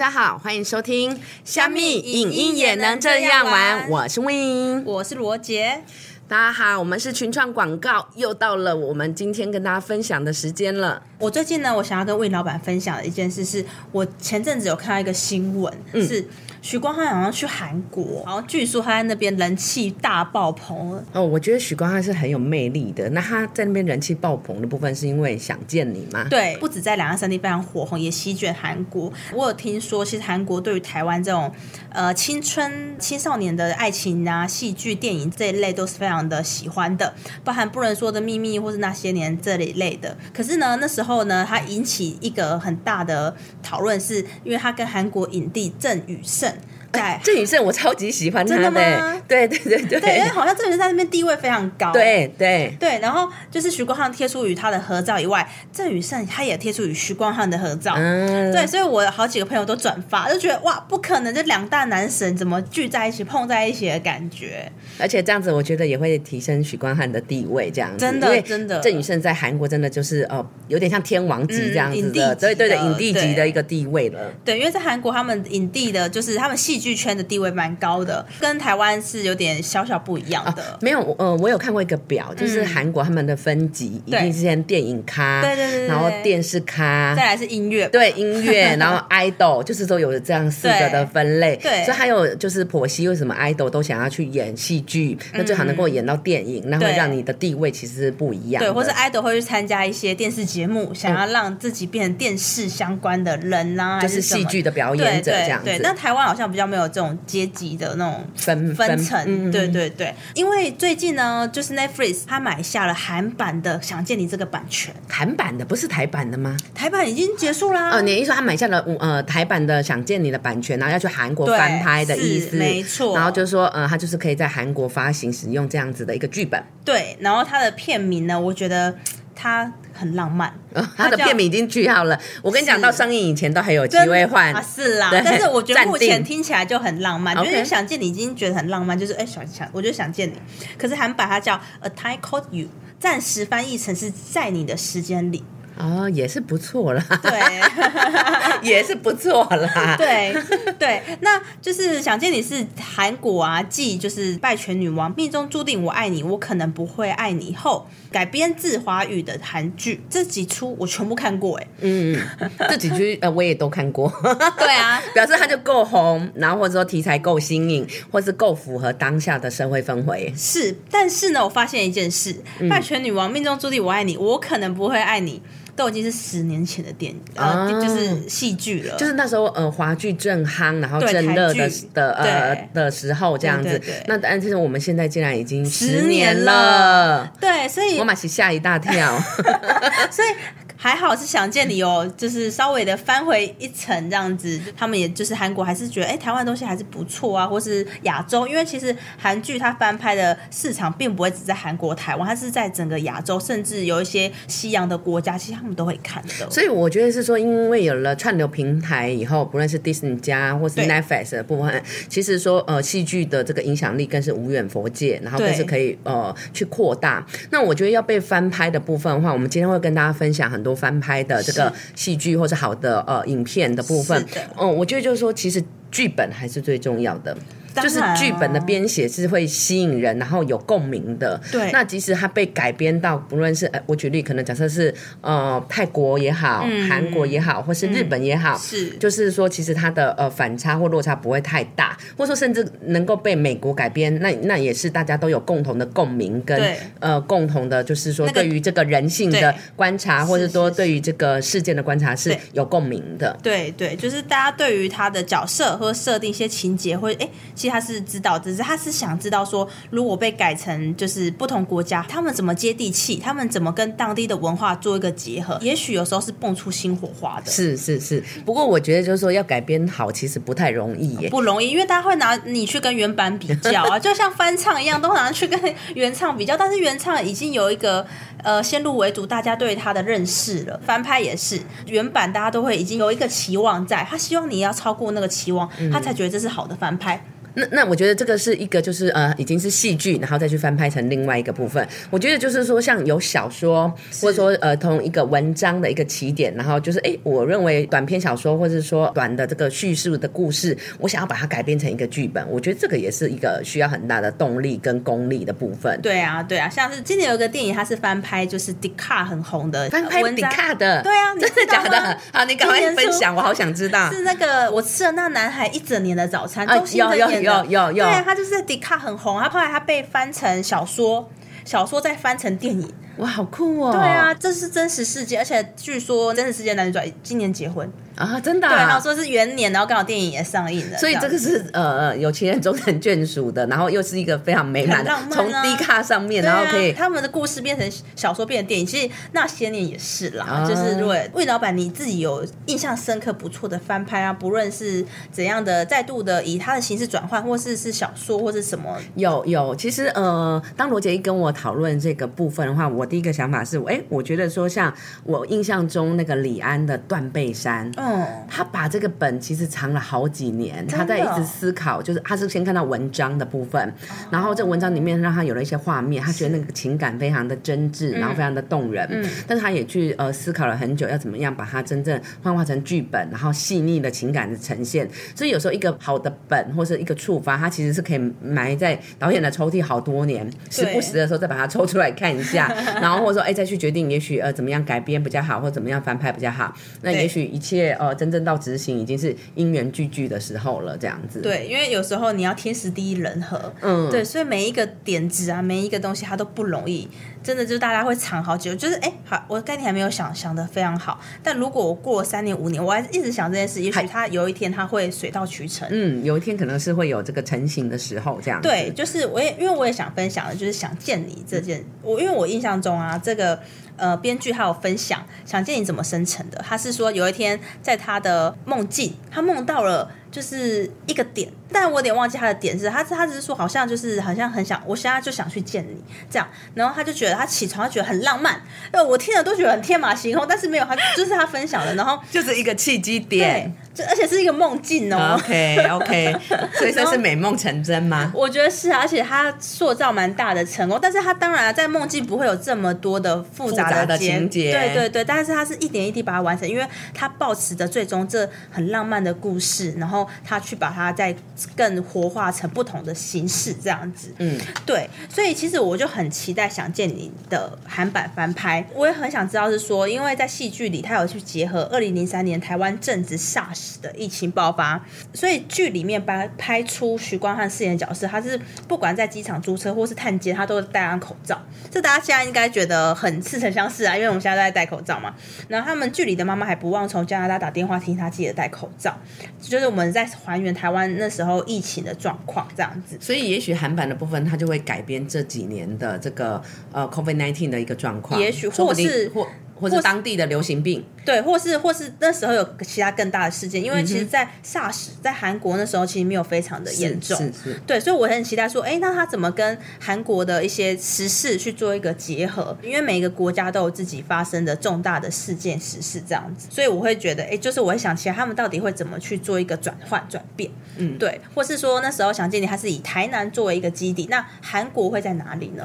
家好，欢迎收听《虾米影音也能这样玩》，我是 Win，我是罗杰。大家好，我们是群创广告，又到了我们今天跟大家分享的时间了。我最近呢，我想要跟魏老板分享的一件事，是我前阵子有看到一个新闻，是许光汉好像去韩国，然后据说他在那边人气大爆棚。哦，我觉得许光汉是很有魅力的。那他在那边人气爆棚的部分，是因为想见你吗？对，不止在两岸三地非常火红，也席卷韩国。我有听说，其实韩国对于台湾这种呃青春青少年的爱情啊、戏剧、电影这一类都是非常的喜欢的，包含不能说的秘密或是那些年这一类的。可是呢，那时候后呢，他引起一个很大的讨论，是因为他跟韩国影帝郑宇盛。对，郑宇盛我超级喜欢他的，对对对对，对，因为好像郑宇盛在那边地位非常高，对对对。然后就是徐光汉贴出与他的合照以外，郑宇盛他也贴出与徐光汉的合照，嗯，对，所以我好几个朋友都转发，就觉得哇，不可能，这两大男神怎么聚在一起、碰在一起的感觉？而且这样子，我觉得也会提升许光汉的地位，这样子，真的真的。郑宇盛在韩国真的就是呃，有点像天王级这样子的，对对对，影帝级的一个地位了。对，因为在韩国，他们影帝的就是他们戏。剧圈的地位蛮高的，跟台湾是有点小小不一样的。没有，呃，我有看过一个表，就是韩国他们的分级，一定是先电影咖，对对对，然后电视咖，再来是音乐，对音乐，然后 idol，就是说有这样四个的分类。对，所以还有就是婆媳为什么 idol 都想要去演戏剧，那最好能够演到电影，那会让你的地位其实是不一样。对，或是 idol 会去参加一些电视节目，想要让自己变成电视相关的人呐，就是戏剧的表演者这样子。对，那台湾好像比较没有这种阶级的那种分分层，对对对，因为最近呢，就是 Netflix 他买下了韩版的《想见你》这个版权，韩版的不是台版的吗？台版已经结束啦。呃，你意思说他买下了呃台版的《想见你》的版权，然后要去韩国翻拍的意思，没错。然后就是说，呃，他就是可以在韩国发行使用这样子的一个剧本。对，然后他的片名呢，我觉得他很浪漫。他的片名已经句号了。我跟你讲，到上映以前都还有机会换。啊，是啦。但是我觉得目前听起来就很浪漫，就是想见你已经觉得很浪漫，就是哎想想，我就想见你。可是韩版它叫 A Time Called You，暂时翻译成是在你的时间里。哦，也是不错啦，对，也是不错啦，对对，那就是想见你是韩国啊，继就是《拜权女王》命中注定我爱你，我可能不会爱你后改编自华语的韩剧，这几出我全部看过，哎，嗯，这几出呃我也都看过，对啊，表示它就够红，然后或者说题材够新颖，或是够符合当下的社会氛围。是，但是呢，我发现一件事，《拜权女王》命中注定我爱你，我可能不会爱你。都已经是十年前的电影，呃，就是戏剧了。就是那时候，呃，华剧正夯，然后正热的的呃的时候，这样子。那但是我们现在竟然已经十年了，对，所以我马奇吓一大跳，所以。还好是想见你哦，就是稍微的翻回一层这样子，他们也就是韩国还是觉得哎，台湾东西还是不错啊，或是亚洲，因为其实韩剧它翻拍的市场并不会只在韩国、台湾，它是在整个亚洲，甚至有一些西洋的国家，其实他们都会看的。所以我觉得是说，因为有了串流平台以后，不论是 Disney 加或是 Netflix 的部分，其实说呃戏剧的这个影响力更是无远佛界，然后更是可以呃去扩大。那我觉得要被翻拍的部分的话，我们今天会跟大家分享很多。翻拍的这个戏剧或者好的呃影片的部分，嗯，我觉得就是说，其实剧本还是最重要的。就是剧本的编写是会吸引人，然后有共鸣的。对，那即使它被改编到，不论是呃，我举例，可能假设是呃泰国也好，韩国也好，或是日本也好，是，就是说其实它的呃反差或落差不会太大，或者说甚至能够被美国改编，那那也是大家都有共同的共鸣跟呃共同的，就是说对于这个人性的观察，或者说对于这个事件的观察是有共鸣的。对对，就是大家对于他的角色或设定一些情节，或者哎。其实他是知道，只是他是想知道说，如果被改成就是不同国家，他们怎么接地气，他们怎么跟当地的文化做一个结合，也许有时候是蹦出新火花的。是是是，不过我觉得就是说要改编好，其实不太容易耶，不容易，因为大家会拿你去跟原版比较啊，就像翻唱一样，都拿去跟原唱比较，但是原唱已经有一个呃先入为主，大家对他的认识了，翻拍也是原版，大家都会已经有一个期望在，他希望你要超过那个期望，他才觉得这是好的翻拍。那那我觉得这个是一个就是呃已经是戏剧，然后再去翻拍成另外一个部分。我觉得就是说像有小说，或者说呃同一个文章的一个起点，然后就是哎，我认为短篇小说或者说短的这个叙述的故事，我想要把它改编成一个剧本，我觉得这个也是一个需要很大的动力跟功力的部分。对啊，对啊，像是今年有个电影，它是翻拍，就是迪卡很红的翻拍迪卡的，对啊，真的假的？好，你赶快分享，我好想知道。是那个我吃了那男孩一整年的早餐，有有有有有，对，他就是在迪卡很红，他后来他被翻成小说，小说再翻成电影，哇，好酷哦！对啊，这是真实事件，而且据说真实事件男女主角今年结婚。啊，真的，对，然后说是元年，然后刚好电影也上映了，所以这个是呃有情人终成眷属的，然后又是一个非常美满的，从低卡上面，然后可以他们的故事变成小说，变成电影。其实那些年也是啦，就是如果魏老板你自己有印象深刻不错的翻拍啊，不论是怎样的再度的以他的形式转换，或是是小说或是什么，有有。其实呃，当罗杰一跟我讨论这个部分的话，我第一个想法是，哎，我觉得说像我印象中那个李安的《断背山》。嗯他把这个本其实藏了好几年，他在一直思考，就是他是先看到文章的部分，然后这文章里面让他有了一些画面，他觉得那个情感非常的真挚，然后非常的动人。嗯，但是他也去呃思考了很久，要怎么样把它真正幻化成剧本，然后细腻的情感的呈现。所以有时候一个好的本或是一个触发，它其实是可以埋在导演的抽屉好多年，时不时的时候再把它抽出来看一下，然后或者说哎再去决定，也许呃怎么样改编比较好，或者怎么样翻拍比较好。那也许一切呃真。正到执行已经是因缘聚聚的时候了，这样子。对，因为有时候你要天时地利人和，嗯，对，所以每一个点子啊，每一个东西它都不容易，真的就是大家会藏好久。就是哎，好，我概念还没有想想的非常好，但如果我过了三年五年，我还是一直想这件事，也许它有一天它会水到渠成。嗯，有一天可能是会有这个成型的时候，这样。对，就是我也因为我也想分享的，就是想见你这件，我因为我印象中啊，这个。呃，编剧还有分享，想见你怎么生成的？他是说有一天在他的梦境，他梦到了就是一个点。但我有点忘记他的点是，他他只是说好像就是好像很想，我现在就想去见你这样，然后他就觉得他起床，他觉得很浪漫，呃，我听了都觉得很天马行空，但是没有他就是他分享的，然后 就是一个契机点，就而且是一个梦境哦，OK OK，所以说是美梦成真吗？我觉得是，啊而且他塑造蛮大的成功，但是他当然在梦境不会有这么多的复杂的情节，对对对，但是他是一点一滴把它完成，因为他保持着最终这很浪漫的故事，然后他去把它再更活化。化成不同的形式，这样子，嗯，对，所以其实我就很期待想见你的韩版翻拍，我也很想知道是说，因为在戏剧里，他有去结合二零零三年台湾正值 SARS 的疫情爆发，所以剧里面拍拍出徐光汉饰演的角色，他是不管在机场租车或是探监，他都戴上口罩，这大家现在应该觉得很似曾相识啊，因为我们现在都在戴口罩嘛。然后他们剧里的妈妈还不忘从加拿大打电话提醒他记得戴口罩，就是我们在还原台湾那时候疫情的状。状况这样子，所以也许韩版的部分，它就会改编这几年的这个呃 COVID nineteen 的一个状况，也许或是或。或者当地的流行病，对，或是或是那时候有其他更大的事件，因为其实，在 SARS 在韩国那时候其实没有非常的严重，是是，对，所以我很期待说，哎，那他怎么跟韩国的一些时事去做一个结合？因为每一个国家都有自己发生的重大的事件时事这样子，所以我会觉得，哎，就是我会想起来他们到底会怎么去做一个转换转变，嗯，对，或是说那时候想见你，他是以台南作为一个基地，那韩国会在哪里呢？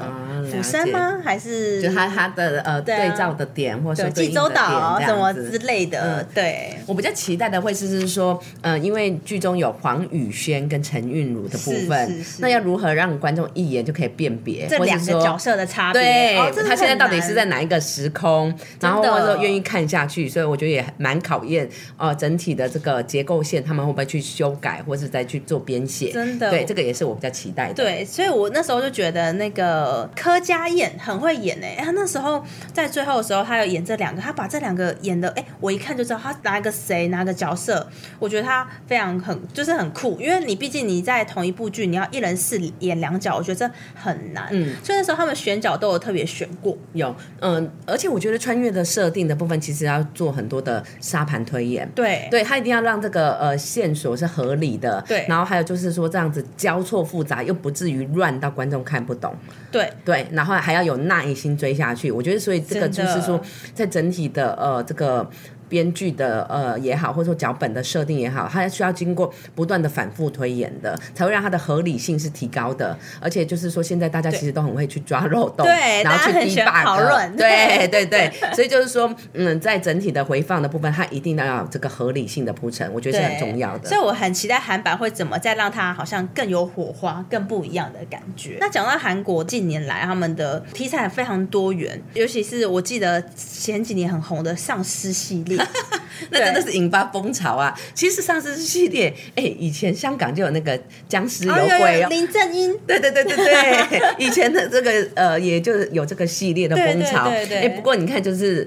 釜山吗？还是就他他的呃对照的点，或者济州岛？什么之类的，对我比较期待的会是是说，嗯，因为剧中有黄宇轩跟陈韵如的部分，那要如何让观众一眼就可以辨别这两个角色的差别？对，他现在到底是在哪一个时空？然后或者说愿意看下去，所以我觉得也蛮考验呃整体的这个结构线，他们会不会去修改，或是再去做编写？真的，对，这个也是我比较期待的。对，所以我那时候就觉得那个柯佳燕很会演诶，他那时候在最后的时候，他有演这两个，他把这。两个演的，哎，我一看就知道他拿一个谁，哪个角色。我觉得他非常很，就是很酷，因为你毕竟你在同一部剧，你要一人饰演两角，我觉得这很难。嗯，所以那时候他们选角都有特别选过。有，嗯，而且我觉得穿越的设定的部分，其实要做很多的沙盘推演。对，对他一定要让这个呃线索是合理的。对，然后还有就是说这样子交错复杂，又不至于乱到观众看不懂。对，对，然后还要有耐心追下去。我觉得，所以这个就是说，在整体的。呃，这个编剧的呃也好，或者说脚本的设定也好，它需要经过不断的反复推演的，才会让它的合理性是提高的。而且就是说，现在大家其实都很会去抓漏洞，对，然后去很 debug，讨论，对对对。所以就是说，嗯，在整体的回放的部分，它一定要有这个合理性的铺陈，我觉得是很重要的。所以我很期待韩版会怎么再让它好像更有火花、更不一样的感觉。那讲到韩国近年来他们的题材非常多元，尤其是我记得前几年很红的丧尸系列。那真的是引发风潮啊！其实丧尸系列，哎，以前香港就有那个僵尸有鬼哦，林正英，对对对对对，以前的这个呃，也就是有这个系列的风潮。哎，不过你看，就是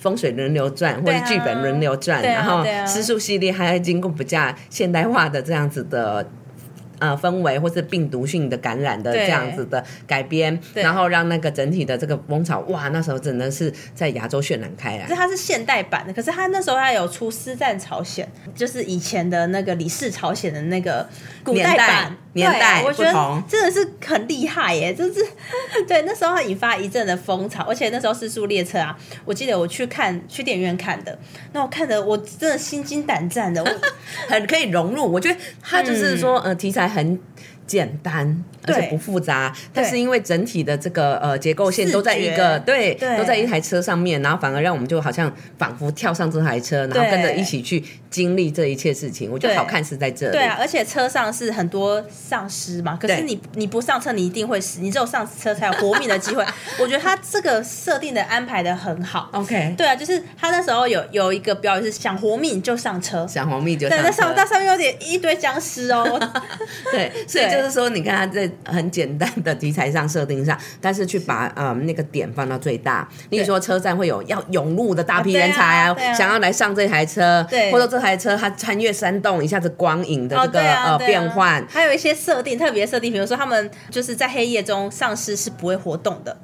风水轮流转，或者剧本轮流转，然后尸术系列还要经过比较现代化的这样子的。呃，氛围或是病毒性的感染的这样子的改编，然后让那个整体的这个风潮，哇，那时候真的是在亚洲渲染开来。是它是现代版的，可是它那时候还有出《师战朝鲜》，就是以前的那个李氏朝鲜的那个古代版。年代我觉得真的是很厉害耶！就是 对那时候引发一阵的风潮，而且那时候《四速列车》啊，我记得我去看去电影院看的，那我看的我真的心惊胆战的，我 很可以融入。我觉得他就是说，呃，题材很。简单而且不复杂，但是因为整体的这个呃结构线都在一个对都在一台车上面，然后反而让我们就好像仿佛跳上这台车，然后跟着一起去经历这一切事情。我觉得好看是在这里，对啊，而且车上是很多丧尸嘛，可是你你不上车你一定会死，你只有上车才有活命的机会。我觉得他这个设定的安排的很好。OK，对啊，就是他那时候有有一个标语是想活命就上车，想活命就对，那上那上面有点一堆僵尸哦，对，所以。就是说，你看他在很简单的题材上设定上，但是去把呃那个点放到最大。例如说，车站会有要涌入的大批人才啊，想要来上这台车，对。或者这台车它穿越山洞，一下子光影的这个呃变换，还有一些设定特别设定，比如说他们就是在黑夜中丧尸是不会活动的。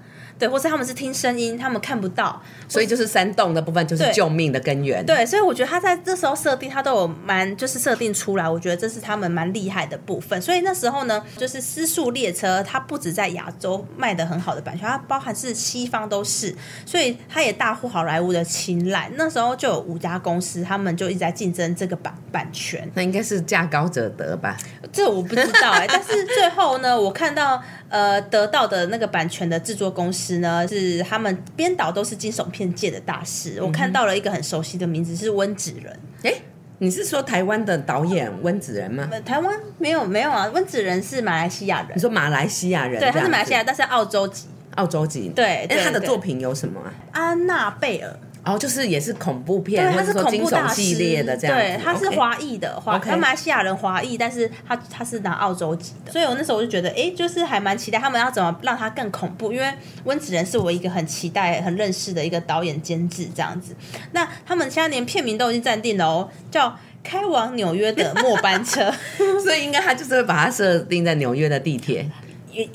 对，或是他们是听声音，他们看不到，所以就是山洞的部分就是救命的根源。对，所以我觉得他在这时候设定，他都有蛮就是设定出来，我觉得这是他们蛮厉害的部分。所以那时候呢，就是《私速列车》，它不止在亚洲卖的很好的版权，它包含是西方都是，所以它也大获好莱坞的青睐。那时候就有五家公司，他们就一直在竞争这个版版权。那应该是价高者得吧？这我不知道哎，但是最后呢，我看到。呃，得到的那个版权的制作公司呢，是他们编导都是惊悚片界的大师。我看到了一个很熟悉的名字，是温子仁。哎，你是说台湾的导演温子仁吗？台湾没有没有啊，温子仁是马来西亚人。你说马来西亚人？对，他是马来西亚，但是澳洲籍。澳洲籍。对，哎，他的作品有什么啊？安娜贝尔。哦，就是也是恐怖片，对，他是恐怖大系列的这样。对，他是华裔的，华他马来西亚人华裔，但是他他是拿澳洲籍的，所以我那时候我就觉得，哎，就是还蛮期待他们要怎么让他更恐怖，因为温子仁是我一个很期待、很认识的一个导演监制这样子。那他们现在连片名都已经暂定了哦，叫《开往纽约的末班车》所以应该他就是会把它设定在纽约的地铁。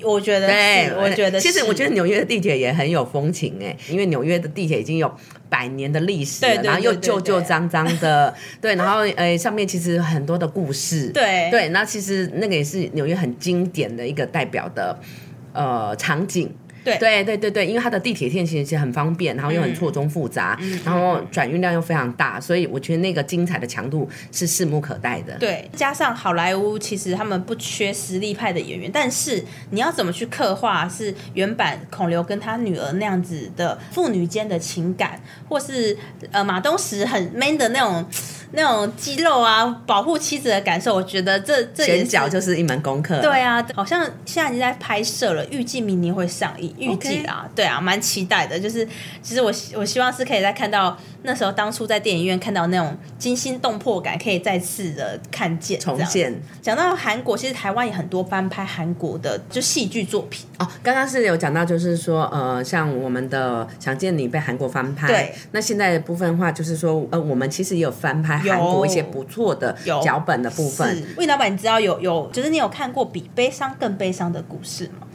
我觉得，对，我觉得，其实我觉得纽约的地铁也很有风情哎，因为纽约的地铁已经有百年的历史，然后又旧旧脏脏的，对，然后呃上面其实很多的故事，对。对，那其实那个也是纽约很经典的一个代表的呃场景。对对对对因为它的地铁线其实很方便，然后又很错综复杂，然后转运量又非常大，所以我觉得那个精彩的强度是拭目可待的。对，加上好莱坞其实他们不缺实力派的演员，但是你要怎么去刻画是原版孔刘跟他女儿那样子的父女间的情感，或是呃马东石很 man 的那种。那种肌肉啊，保护妻子的感受，我觉得这这选角就是一门功课。对啊，好像现在已经在拍摄了，预计明年会上映，预计啊，对啊，蛮期待的。就是其实我我希望是可以再看到那时候当初在电影院看到那种惊心动魄感，可以再次的看见重现。讲到韩国，其实台湾也很多翻拍韩国的就戏剧作品哦。刚刚是有讲到，就是说呃，像我们的《想见你》被韩国翻拍，对。那现在的部分话，就是说呃，我们其实也有翻拍。韩国一些不错的脚本的部分。魏老板，你知道有有，就是你有看过比悲伤更悲伤的故事吗？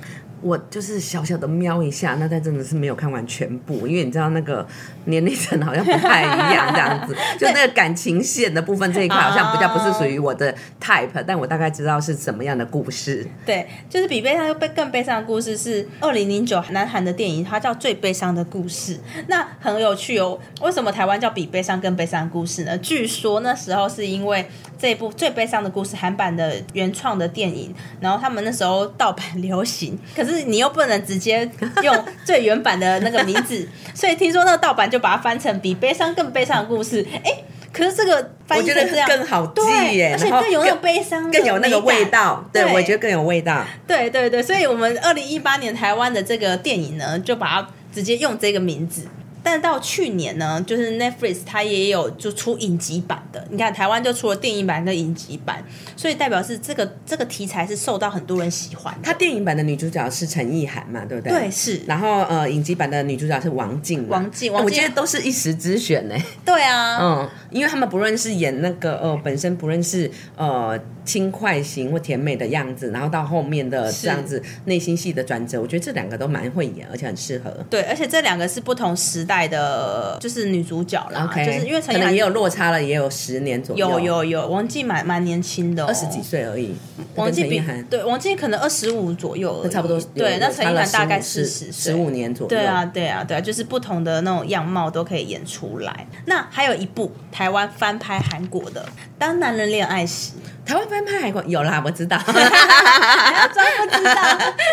我就是小小的瞄一下，那但真的是没有看完全部，因为你知道那个年龄层好像不太一样，这样子，就那个感情线的部分这一块好像比较不是属于我的 type，但我大概知道是什么样的故事。对，就是比悲伤又悲更悲伤的故事是二零零九南韩的电影，它叫《最悲伤的故事》，那很有趣哦。为什么台湾叫比悲伤更悲伤的故事呢？据说那时候是因为这部最悲伤的故事韩版的原创的电影，然后他们那时候盗版流行，可是你又不能直接用最原版的那个名字，所以听说那个盗版就把它翻成比悲伤更悲伤的故事。哎，可是这个翻译成这样更好记耶，而且更有那种悲伤，更有那个味道。对，我觉得更有味道。对对对，所以我们二零一八年台湾的这个电影呢，就把它直接用这个名字。但到去年呢，就是 Netflix 它也有就出影集版的，你看台湾就出了电影版跟影集版，所以代表是这个这个题材是受到很多人喜欢。它电影版的女主角是陈意涵嘛，对不对？对，是。然后呃，影集版的女主角是王静。王静，我觉得都是一时之选呢。对啊，嗯，因为他们不论是演那个呃，本身不论是呃。轻快型或甜美的样子，然后到后面的这样子内心戏的转折，我觉得这两个都蛮会演，而且很适合。对，而且这两个是不同时代的，就是女主角啦。OK，就是因为陈可能也有落差了，也有十年左右。有有有，王静蛮蛮年轻的，二十几岁而已。王静比对王静可能二十五左右，差不多。对，那陈意涵大概四十十五年左右。对啊，对啊，对啊，就是不同的那种样貌都可以演出来。那还有一部台湾翻拍韩国的《当男人恋爱时》。台湾翻拍韩国有啦，我知道，装不知道？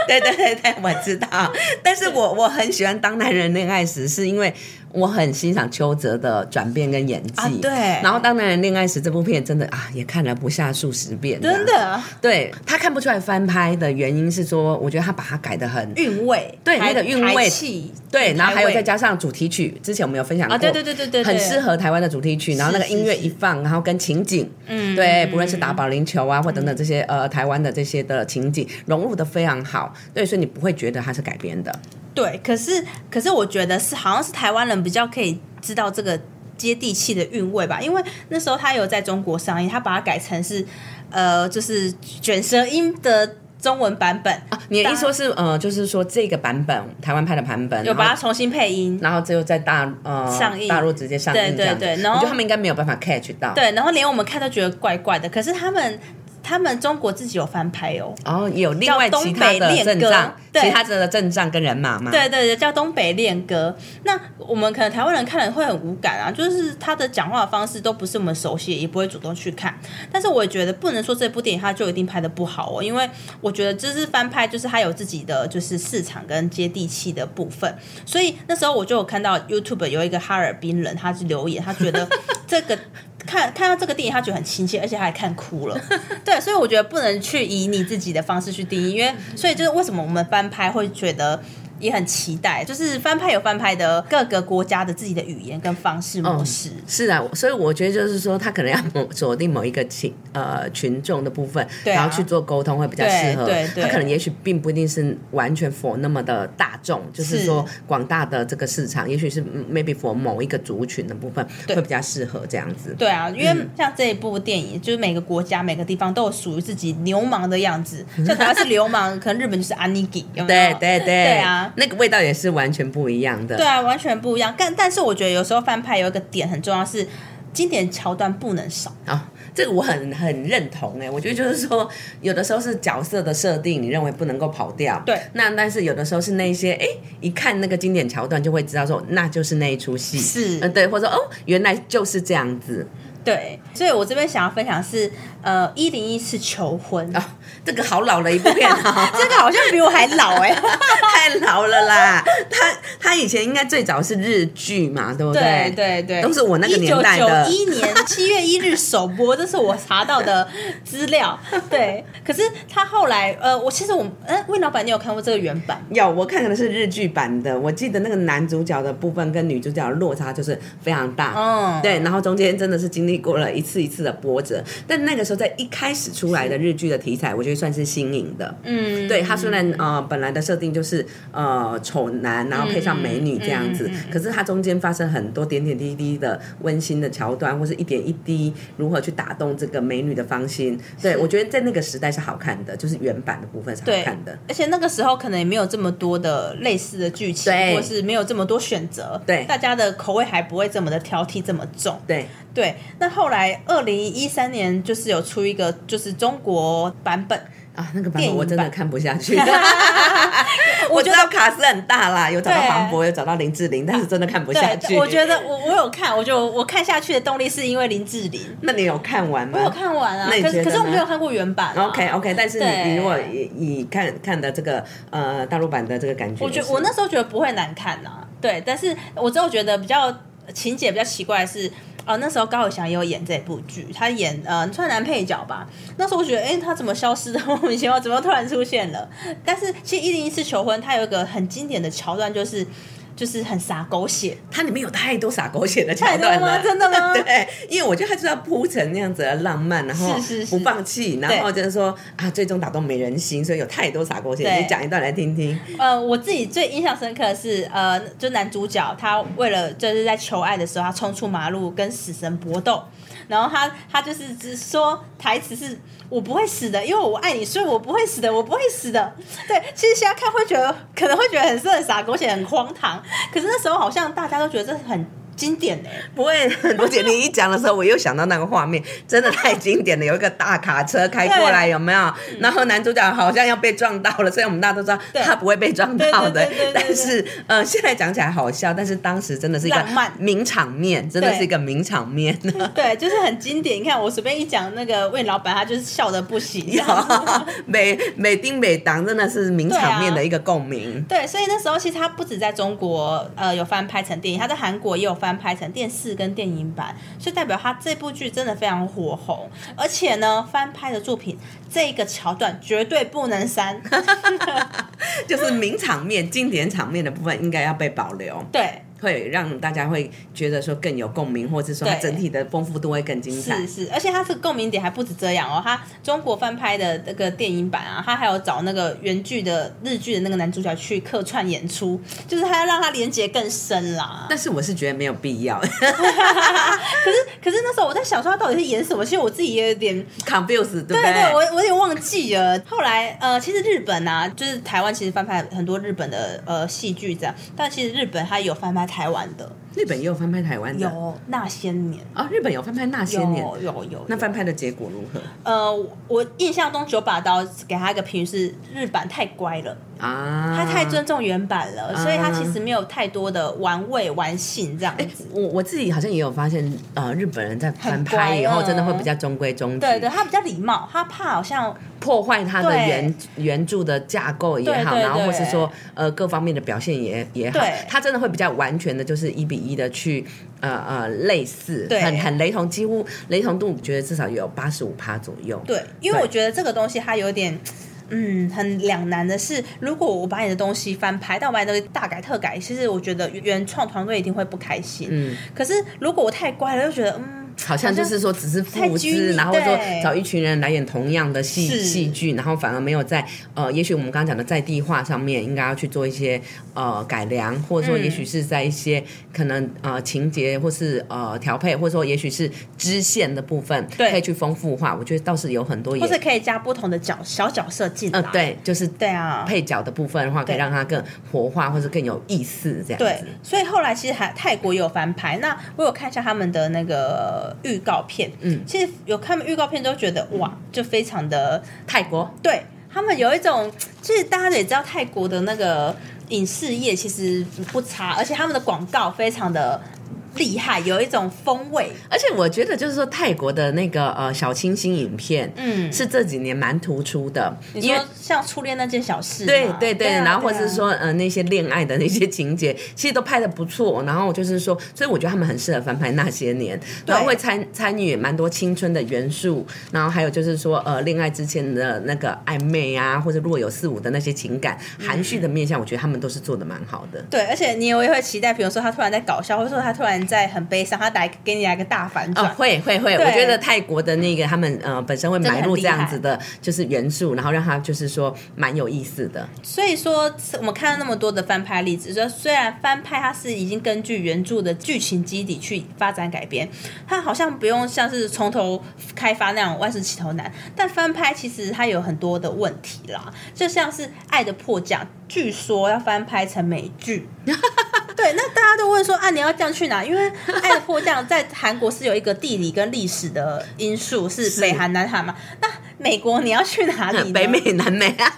对对对对，我知道。但是我我很喜欢《当男人恋爱时》，是因为。我很欣赏邱泽的转变跟演技，对。然后《当男人恋爱时》这部片真的啊，也看了不下数十遍，真的。对他看不出来翻拍的原因是说，我觉得他把它改的很韵味，对那个韵味气，对。然后还有再加上主题曲，之前我们有分享过，对对对对对，很适合台湾的主题曲。然后那个音乐一放，然后跟情景，嗯，对，不论是打保龄球啊，或等等这些呃台湾的这些的情景融入的非常好，对，所以你不会觉得它是改编的。对，可是可是我觉得是好像是台湾人比较可以知道这个接地气的韵味吧，因为那时候他有在中国上映，他把它改成是呃，就是卷舌音的中文版本啊。你的意思说是呃，就是说这个版本台湾拍的版本有把它重新配音，然后只有在大呃上映大陆直接上映，对对对，然后我觉得他们应该没有办法 catch 到，对，然后连我们看都觉得怪怪的，可是他们。他们中国自己有翻拍哦，哦，有另外其他的阵仗，其他的阵仗跟人马嘛？对对对，叫东北恋歌。那我们可能台湾人看了会很无感啊，就是他的讲话方式都不是我们熟悉，也不会主动去看。但是我也觉得不能说这部电影它就一定拍的不好哦，因为我觉得这是翻拍，就是它有自己的就是市场跟接地气的部分。所以那时候我就有看到 YouTube 有一个哈尔滨人，他是留言，他觉得这个。看看到这个电影，他觉得很亲切，而且他还看哭了。对，所以我觉得不能去以你自己的方式去定义，因为所以就是为什么我们翻拍会觉得。也很期待，就是翻拍有翻拍的各个国家的自己的语言跟方式模式。是啊，所以我觉得就是说，他可能要锁定某一个群呃群众的部分，然后去做沟通会比较适合。对对他可能也许并不一定是完全 for 那么的大众，就是说广大的这个市场，也许是 maybe for 某一个族群的部分会比较适合这样子。对啊，因为像这一部电影，就是每个国家每个地方都有属于自己流氓的样子。像台湾是流氓，可能日本就是阿尼基，对对对，对啊。那个味道也是完全不一样的。对啊，完全不一样。但但是我觉得有时候翻拍有一个点很重要，是经典桥段不能少啊。这个我很很认同哎，我觉得就是说，有的时候是角色的设定，你认为不能够跑掉。对。那但是有的时候是那些哎，一看那个经典桥段就会知道说，那就是那一出戏。是。嗯，对，或者说哦，原来就是这样子。对。所以我这边想要分享是呃，一零一次求婚啊。这个好老的一部片啊，这个好像比我还老哎，太老了啦！他他以前应该最早是日剧嘛，对不对？对对对，都是我那个年代的。一九九一年 七月一日首播，这是我查到的资料。对，可是他后来呃，我其实我哎，魏老板，你有看过这个原版？有，我看的是日剧版的。我记得那个男主角的部分跟女主角的落差就是非常大。嗯，对，然后中间真的是经历过了一次一次的波折，但那个时候在一开始出来的日剧的题材，我觉得算是新颖的。嗯，对它虽然呃本来的设定就是呃丑男，然后配上美女这样子，可是它中间发生很多点点滴滴的温馨的桥段，或是一点一滴如何去打动这个美女的芳心。对我觉得在那个时代是好看的，就是原版的部分是好看的。而且那个时候可能也没有这么多的类似的剧情，或是没有这么多选择，对大家的口味还不会这么的挑剔这么重。对对，那后来二零一三年就是有出一个就是中国版本。啊，那个版本我真的看不下去。我知道卡斯很大啦，有找到黄渤，有找到林志玲，但是真的看不下去。我觉得我我有看，我就我看下去的动力是因为林志玲。那你有看完吗？我有看完啊，可是可是我没有看过原版。OK OK，但是你你如果以以看看的这个呃大陆版的这个感觉，我觉我那时候觉得不会难看呐。对，但是我之后觉得比较情节比较奇怪的是。哦，那时候高伟翔也有演这部剧，他演呃算男配角吧。那时候我觉得，哎，他怎么消失的 莫名其妙？怎么突然出现了？但是其实《一零一次求婚》他有一个很经典的桥段，就是。就是很洒狗血，它里面有太多洒狗血的桥段了，真的吗？对，因为我觉得它就要铺成那样子的浪漫，然后不放弃，然后就是说啊，最终打动美人心，所以有太多洒狗血。你讲一段来听听。呃，我自己最印象深刻的是，呃，就男主角他为了就是在求爱的时候，他冲出马路跟死神搏斗。然后他他就是只说台词是我不会死的，因为我爱你，所以我不会死的，我不会死的。对，其实现在看会觉得可能会觉得很色傻狗血很荒唐，可是那时候好像大家都觉得这是很。经典的，不会很多姐，你一讲的时候，我又想到那个画面，真的太经典了。有一个大卡车开过来，有没有？然后男主角好像要被撞到了，所以我们大家都知道他不会被撞到的。但是，呃，现在讲起来好笑，但是当时真的是一个名场面，真的是一个名场面。对，就是很经典。你看，我随便一讲那个魏老板，他就是笑的不行。美美丁美当真的是名场面的一个共鸣。对，所以那时候其实他不止在中国，呃，有翻拍成电影，他在韩国也有翻。拍成电视跟电影版，所以代表他这部剧真的非常火红，而且呢，翻拍的作品这个桥段绝对不能删，就是名场面、经典场面的部分应该要被保留。对。会让大家会觉得说更有共鸣，或者说它整体的丰富度会更精彩。是是，而且它这个共鸣点还不止这样哦。它中国翻拍的那个电影版啊，它还有找那个原剧的日剧的那个男主角去客串演出，就是他要让他连接更深啦。但是我是觉得没有必要。可是可是那时候我在想说他到底是演什么，其实我自己也有点 confused，对对，我我有点忘记了。后来呃，其实日本啊，就是台湾其实翻拍很多日本的呃戏剧这样，但其实日本它有翻拍。台湾的。日本也有翻拍台湾的，有那些年啊，日本有翻拍那些年，有有有。那翻拍的结果如何？呃，我印象中九把刀给他一个评语是日版太乖了。啊，他太尊重原版了，所以他其实没有太多的玩味玩性这样子。我我自己好像也有发现，呃，日本人在翻拍以后，真的会比较中规中矩。对对，他比较礼貌，他怕好像破坏他的原原著的架构也好，然后或是说呃各方面的表现也也好，他真的会比较完全的，就是一比一的去呃呃类似，很很雷同，几乎雷同度，觉得至少有八十五趴左右。对，因为我觉得这个东西它有点。嗯，很两难的是，如果我把你的东西翻拍，但我把你的大改特改，其实我觉得原创团队一定会不开心。嗯，可是如果我太乖了，又觉得嗯。好像就是说，只是复制，然后说找一群人来演同样的戏戏剧，然后反而没有在呃，也许我们刚刚讲的在地化上面，应该要去做一些呃改良，或者说也许是在一些可能呃情节或是呃调配，或者说也许是支线的部分，可以去丰富化。我觉得倒是有很多，或是可以加不同的角小角色进来。对，就是对啊，配角的部分的话，可以让它更活化，或者更有意思这样。对，所以后来其实还泰国也有翻拍，那我有看一下他们的那个。预告片，嗯，其实有看预告片都觉得哇，就非常的泰国，对他们有一种，就是大家也知道泰国的那个影视业其实不差，而且他们的广告非常的。厉害，有一种风味，而且我觉得就是说泰国的那个呃小清新影片，嗯，是这几年蛮突出的。因为像初恋那件小事，对对对，然后或者是说呃那些恋爱的那些情节，其实都拍的不错。然后就是说，所以我觉得他们很适合翻拍那些年，然后会参参与蛮多青春的元素。然后还有就是说呃恋爱之前的那个暧昧啊，或者若有似无的那些情感含蓄的面相，我觉得他们都是做的蛮好的。对，而且你也会期待，比如说他突然在搞笑，或者说他突然。然在很悲伤，他来给你来个大反转，哦会会会，我觉得泰国的那个他们呃本身会埋入这样子的，就是元素，然后让他就是说蛮有意思的。所以说我们看到那么多的翻拍例子，说虽然翻拍它是已经根据原著的剧情基底去发展改编，它好像不用像是从头开发那样万事起头难，但翻拍其实它有很多的问题啦，就像是《爱的迫降》，据说要翻拍成美剧。对，那大家都问说啊，你要这样去哪？因为《爱的迫降》在韩国是有一个地理跟历史的因素，是北韩、南韩嘛？那美国你要去哪里？北美、南美啊？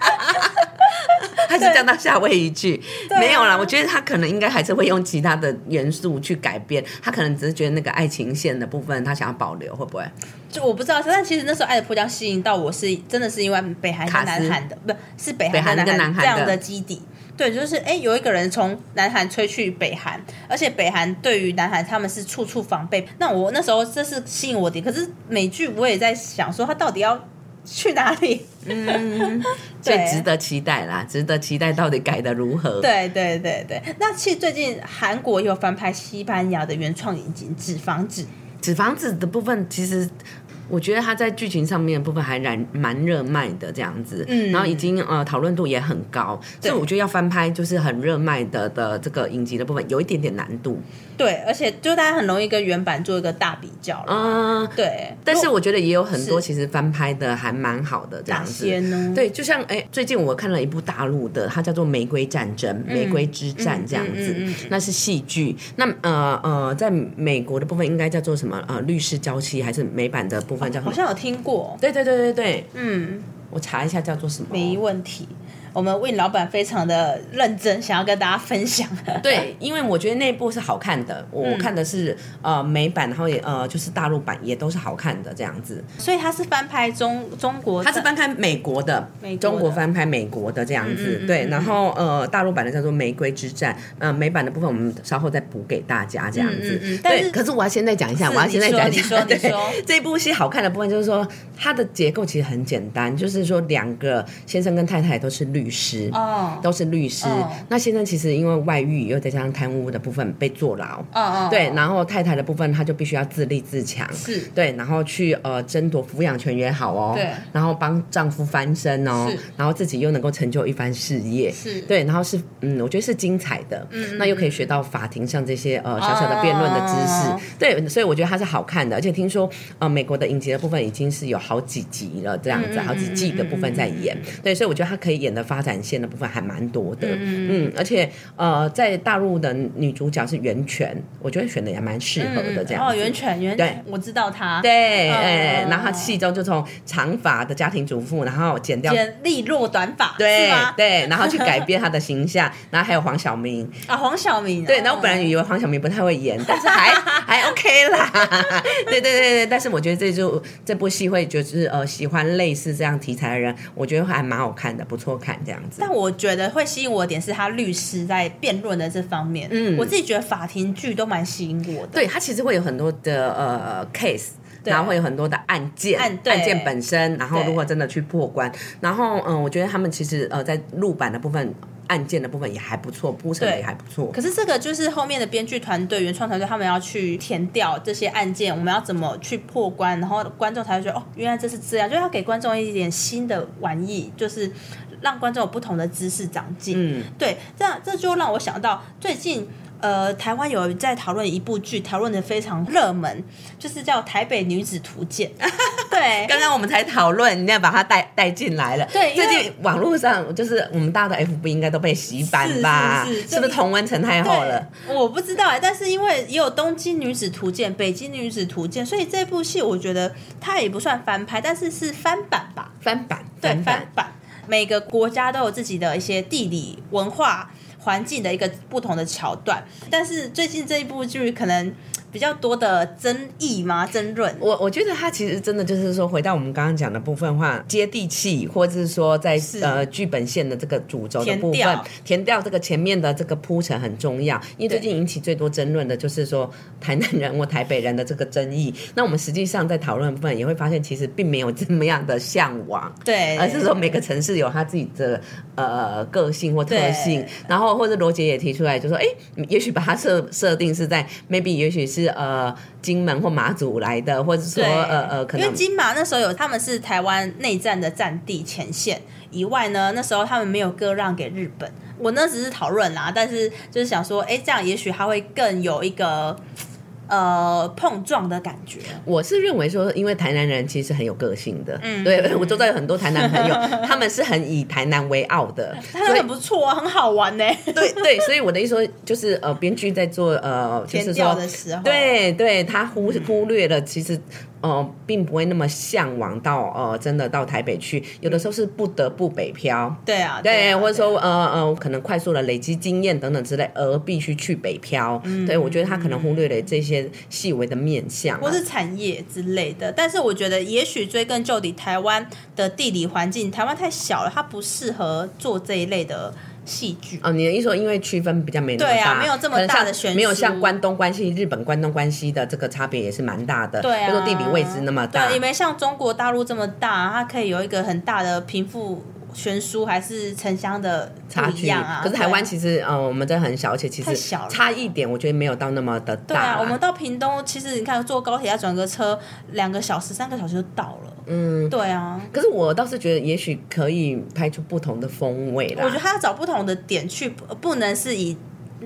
他是降到夏威夷去？没有啦，我觉得他可能应该还是会用其他的元素去改变。他可能只是觉得那个爱情线的部分，他想要保留，会不会？就我不知道，但其实那时候《爱的迫降》吸引到我是真的是因为北韩跟南韩的，不是北韩跟南韩这样的基底。对，就是哎，有一个人从南韩吹去北韩，而且北韩对于南韩他们是处处防备。那我那时候这是吸引我的，可是美剧我也在想说，他到底要去哪里？嗯，所以值得期待啦，值得期待到底改的如何？对对对对。那其实最近韩国有翻拍西班牙的原创引擎《纸房子》，《纸房子》的部分其实。我觉得他在剧情上面的部分还蛮蛮热卖的这样子，嗯，然后已经呃讨论度也很高，所以我觉得要翻拍就是很热卖的的这个影集的部分有一点点难度。对，而且就大家很容易跟原版做一个大比较嗯，对。但是我觉得也有很多其实翻拍的还蛮好的这样子。对，就像哎，最近我看了一部大陆的，它叫做《玫瑰战争》《玫瑰之战》这样子，那是戏剧。那呃呃，在美国的部分应该叫做什么？呃，律师娇妻还是美版的部分叫？好像有听过，对对对对对，嗯，我查一下叫做什么，没问题。我们魏老板非常的认真，想要跟大家分享。对，因为我觉得那部是好看的，我看的是呃美版，然后也呃就是大陆版也都是好看的这样子。所以它是翻拍中中国，它是翻拍美国的，中国翻拍美国的这样子。对，然后呃大陆版的叫做《玫瑰之战》，呃美版的部分我们稍后再补给大家这样子。对，可是我要现在讲一下，我要现在讲一下，对，这部戏好看的部分就是说它的结构其实很简单，就是说两个先生跟太太都是律。律师哦，都是律师。那先生其实因为外遇，又再加上贪污的部分被坐牢。哦哦，对，然后太太的部分，他就必须要自立自强。是，对，然后去呃争夺抚养权也好哦。对，然后帮丈夫翻身哦，然后自己又能够成就一番事业。是，对，然后是嗯，我觉得是精彩的。嗯，那又可以学到法庭上这些呃小小的辩论的知识。对，所以我觉得它是好看的，而且听说呃美国的影集的部分已经是有好几集了，这样子好几季的部分在演。对，所以我觉得它可以演的。发展线的部分还蛮多的，嗯，而且呃，在大陆的女主角是袁泉，我觉得选的也蛮适合的，这样哦，袁泉，袁对，我知道她，对，哎，然后她戏中就从长发的家庭主妇，然后剪掉剪利落短发，对对，然后去改变她的形象，然后还有黄晓明。啊，黄晓明，对，然后我本来以为黄晓明不太会演，但是还 还 OK 啦，对对对对，但是我觉得这就这部戏会就是呃喜欢类似这样题材的人，我觉得还蛮好看的，不错看。这样子，但我觉得会吸引我的点是他律师在辩论的这方面。嗯，我自己觉得法庭剧都蛮吸引我的。对他其实会有很多的呃 case，然后会有很多的案件，案件本身，然后如果真的去破关，然后嗯，我觉得他们其实呃在录版的部分。案件的部分也还不错，铺陈也还不错。可是这个就是后面的编剧团队、原创团队，他们要去填掉这些案件，我们要怎么去破关，然后观众才会觉得哦，原来这是这样，就要给观众一点新的玩意，就是让观众有不同的知识长进。嗯，对，这样这就让我想到最近。呃，台湾有在讨论一部剧，讨论的非常热门，就是叫《台北女子图鉴》。对，刚刚我们才讨论，你要把它带带进来了。对，最近网络上就是我们大家的 FB 应该都被洗版吧？是不是同温层太厚了？我不知道哎，但是因为也有《东京女子图鉴》《北京女子图鉴》，所以这部戏我觉得它也不算翻拍，但是是翻版吧？翻版，对，翻版。每个国家都有自己的一些地理文化。环境的一个不同的桥段，但是最近这一部剧可能。比较多的争议吗？争论？我我觉得他其实真的就是说，回到我们刚刚讲的部分话，接地气，或者是说在呃剧本线的这个主轴的部分，填掉这个前面的这个铺陈很重要。因为最近引起最多争论的就是说台南人或台北人的这个争议。那我们实际上在讨论部分也会发现，其实并没有这么样的向往，对，而是说每个城市有他自己的呃个性或特性。然后后或者罗杰也提出来，就说，哎，也许把它设设定是在 maybe 也许是呃金门或马祖来的，或者说呃呃，可能因为金马那时候有他们是台湾内战的战地前线以外呢，那时候他们没有割让给日本。我那只是讨论啦，但是就是想说，哎，这样也许他会更有一个。呃，碰撞的感觉。我是认为说，因为台南人其实很有个性的，嗯，对 我周遭有很多台南朋友，他们是很以台南为傲的，他很不错啊，很好玩呢。对对，所以我的意思说，就是呃，编剧在做呃，就是说的时候，对对，他忽忽略了其实。呃，并不会那么向往到呃，真的到台北去。有的时候是不得不北漂，对啊，对，或者说呃呃，可能快速的累积经验等等之类，而必须去北漂。嗯，对我觉得他可能忽略了这些细微的面相，或是产业之类的。但是我觉得，也许追根究底，台湾的地理环境，台湾太小了，它不适合做这一类的。戏剧哦，你的意思说，因为区分比较没那么大，没有这么大的悬殊，没有像关东关系、日本关东关系的这个差别也是蛮大的。对啊，说地理位置那么大，对也没像中国大陆这么大，它可以有一个很大的贫富。悬殊还是城乡的差距啊？可是台湾其实，呃，我们这很小，而且其实差一点，我觉得没有到那么的大。对啊，我们到屏东，其实你看坐高铁要转个车，两个小时、三个小时就到了。嗯，对啊。可是我倒是觉得，也许可以拍出不同的风味啦。我觉得他要找不同的点去，不能是以。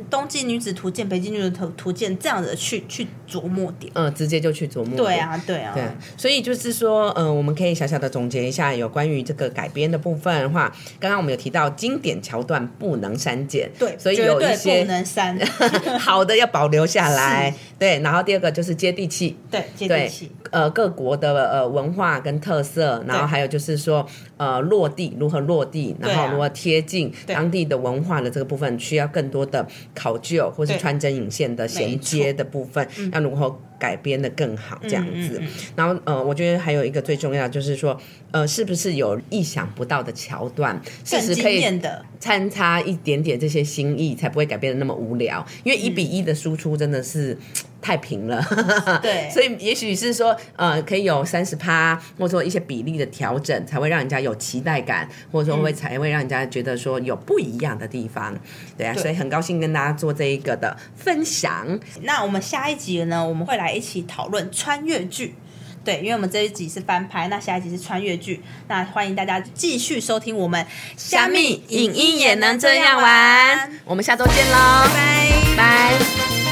冬季女子图鉴、北京女子图图鉴这样子去去琢磨点，嗯，直接就去琢磨。对啊，对啊，对。所以就是说，嗯，我们可以小小的总结一下，有关于这个改编的部分的话，刚刚我们有提到经典桥段不能删减，对，所以有一些不能删，好的要保留下来。对，然后第二个就是接地气，对，接地气。呃，各国的呃文化跟特色，然后还有就是说，呃，落地如何落地，然后如何贴近当地的文化的这个部分，需要更多的考究，或是穿针引线的衔接的部分，要如何改编的更好这样子。然后呃，我觉得还有一个最重要就是说，呃，是不是有意想不到的桥段，是不是可以参差一点点这些心意，才不会改变的那么无聊？因为一比一的输出真的是。太平了，对，所以也许是说，呃，可以有三十趴，或者说一些比例的调整，才会让人家有期待感，或者说会才会让人家觉得说有不一样的地方，对啊，所以很高兴跟大家做这一个的分享。那我们下一集呢，我们会来一起讨论穿越剧，对，因为我们这一集是翻拍，那下一集是穿越剧，那欢迎大家继续收听我们。虾米影音也能这样玩，我们下周见喽，拜。拜。